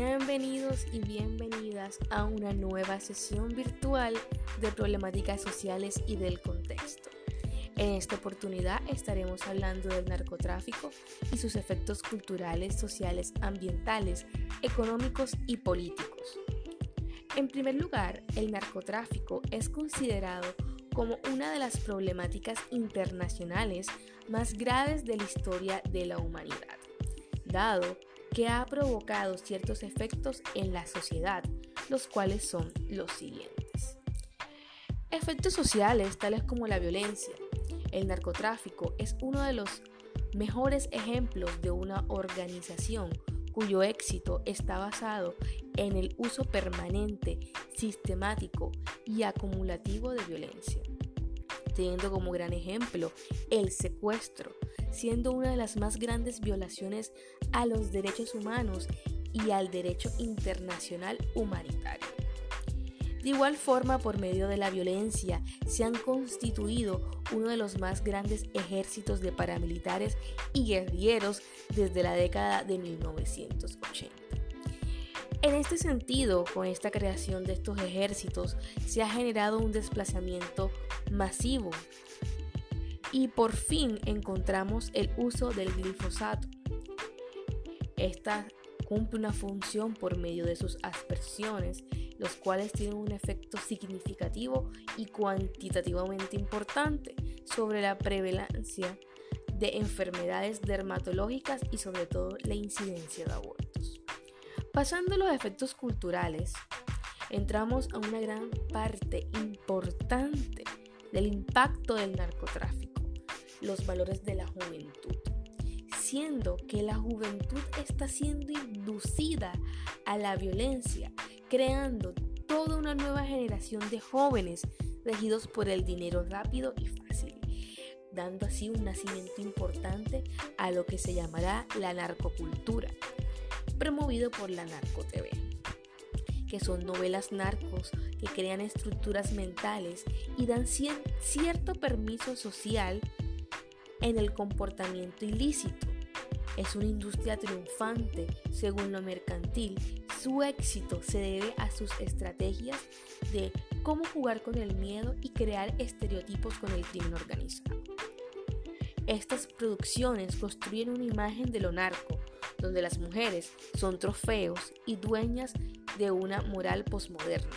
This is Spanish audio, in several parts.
Bienvenidos y bienvenidas a una nueva sesión virtual de problemáticas sociales y del contexto. En esta oportunidad estaremos hablando del narcotráfico y sus efectos culturales, sociales, ambientales, económicos y políticos. En primer lugar, el narcotráfico es considerado como una de las problemáticas internacionales más graves de la historia de la humanidad, dado que ha provocado ciertos efectos en la sociedad, los cuales son los siguientes. Efectos sociales tales como la violencia. El narcotráfico es uno de los mejores ejemplos de una organización cuyo éxito está basado en el uso permanente, sistemático y acumulativo de violencia, teniendo como gran ejemplo el secuestro, siendo una de las más grandes violaciones a los derechos humanos y al derecho internacional humanitario. De igual forma, por medio de la violencia, se han constituido uno de los más grandes ejércitos de paramilitares y guerrilleros desde la década de 1980. En este sentido, con esta creación de estos ejércitos, se ha generado un desplazamiento masivo y por fin encontramos el uso del glifosato. Esta cumple una función por medio de sus aspersiones, los cuales tienen un efecto significativo y cuantitativamente importante sobre la prevalencia de enfermedades dermatológicas y sobre todo la incidencia de abortos. Pasando a los efectos culturales, entramos a una gran parte importante del impacto del narcotráfico los valores de la juventud, siendo que la juventud está siendo inducida a la violencia, creando toda una nueva generación de jóvenes regidos por el dinero rápido y fácil, dando así un nacimiento importante a lo que se llamará la narcocultura, promovido por la Narco TV que son novelas narcos que crean estructuras mentales y dan cierto permiso social en el comportamiento ilícito. Es una industria triunfante según lo mercantil. Su éxito se debe a sus estrategias de cómo jugar con el miedo y crear estereotipos con el crimen organizado. Estas producciones construyen una imagen de lo narco, donde las mujeres son trofeos y dueñas de una moral posmoderna.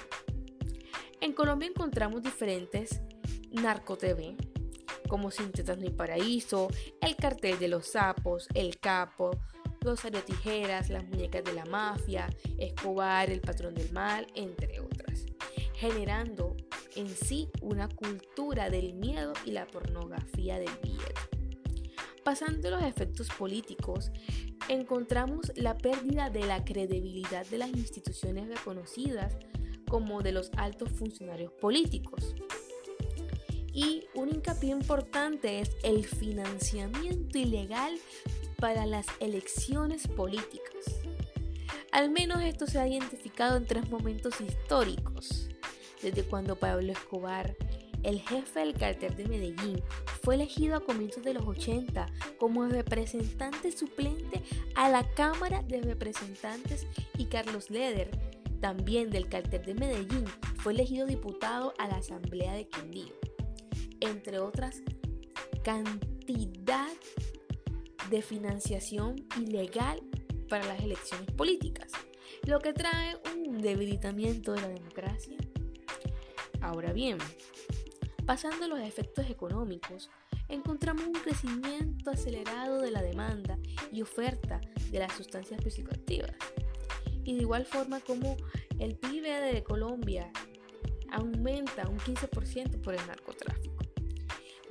En Colombia encontramos diferentes narco TV, como Sintetas No Paraíso, El Cartel de los Sapos, El Capo, Rosario Tijeras, Las Muñecas de la Mafia, Escobar, El Patrón del Mal, entre otras, generando en sí una cultura del miedo y la pornografía del billete. Pasando los efectos políticos, encontramos la pérdida de la credibilidad de las instituciones reconocidas como de los altos funcionarios políticos. Y un hincapié importante es el financiamiento ilegal para las elecciones políticas. Al menos esto se ha identificado en tres momentos históricos. Desde cuando Pablo Escobar, el jefe del cartel de Medellín, fue elegido a comienzos de los 80 como representante suplente a la Cámara de Representantes y Carlos Leder, también del cartel de Medellín, fue elegido diputado a la Asamblea de Quindío entre otras, cantidad de financiación ilegal para las elecciones políticas, lo que trae un debilitamiento de la democracia. Ahora bien, pasando a los efectos económicos, encontramos un crecimiento acelerado de la demanda y oferta de las sustancias psicoactivas. Y de igual forma como el PIB de Colombia aumenta un 15% por el narcotráfico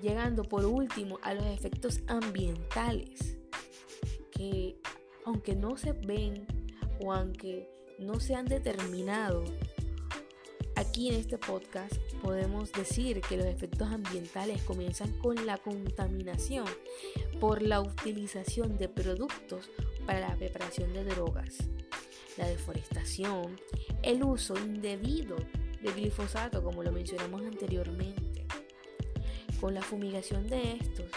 llegando por último a los efectos ambientales, que aunque no se ven o aunque no se han determinado, aquí en este podcast podemos decir que los efectos ambientales comienzan con la contaminación por la utilización de productos para la preparación de drogas, la deforestación, el uso indebido de glifosato, como lo mencionamos anteriormente. Con la fumigación de estos,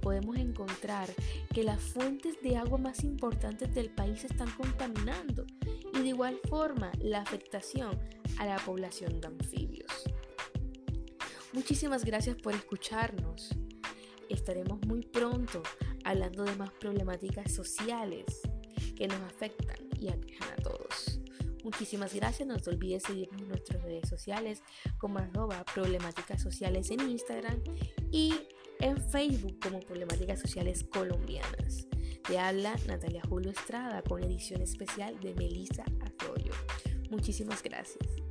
podemos encontrar que las fuentes de agua más importantes del país están contaminando de igual forma la afectación a la población de anfibios. Muchísimas gracias por escucharnos. Estaremos muy pronto hablando de más problemáticas sociales que nos afectan y aquejan a todos. Muchísimas gracias, no te olvides seguirnos en nuestras redes sociales como arroba problemáticas sociales en Instagram y en Facebook como problemáticas sociales colombianas. Te habla Natalia Julio Estrada con edición especial de Melissa Arroyo. Muchísimas gracias.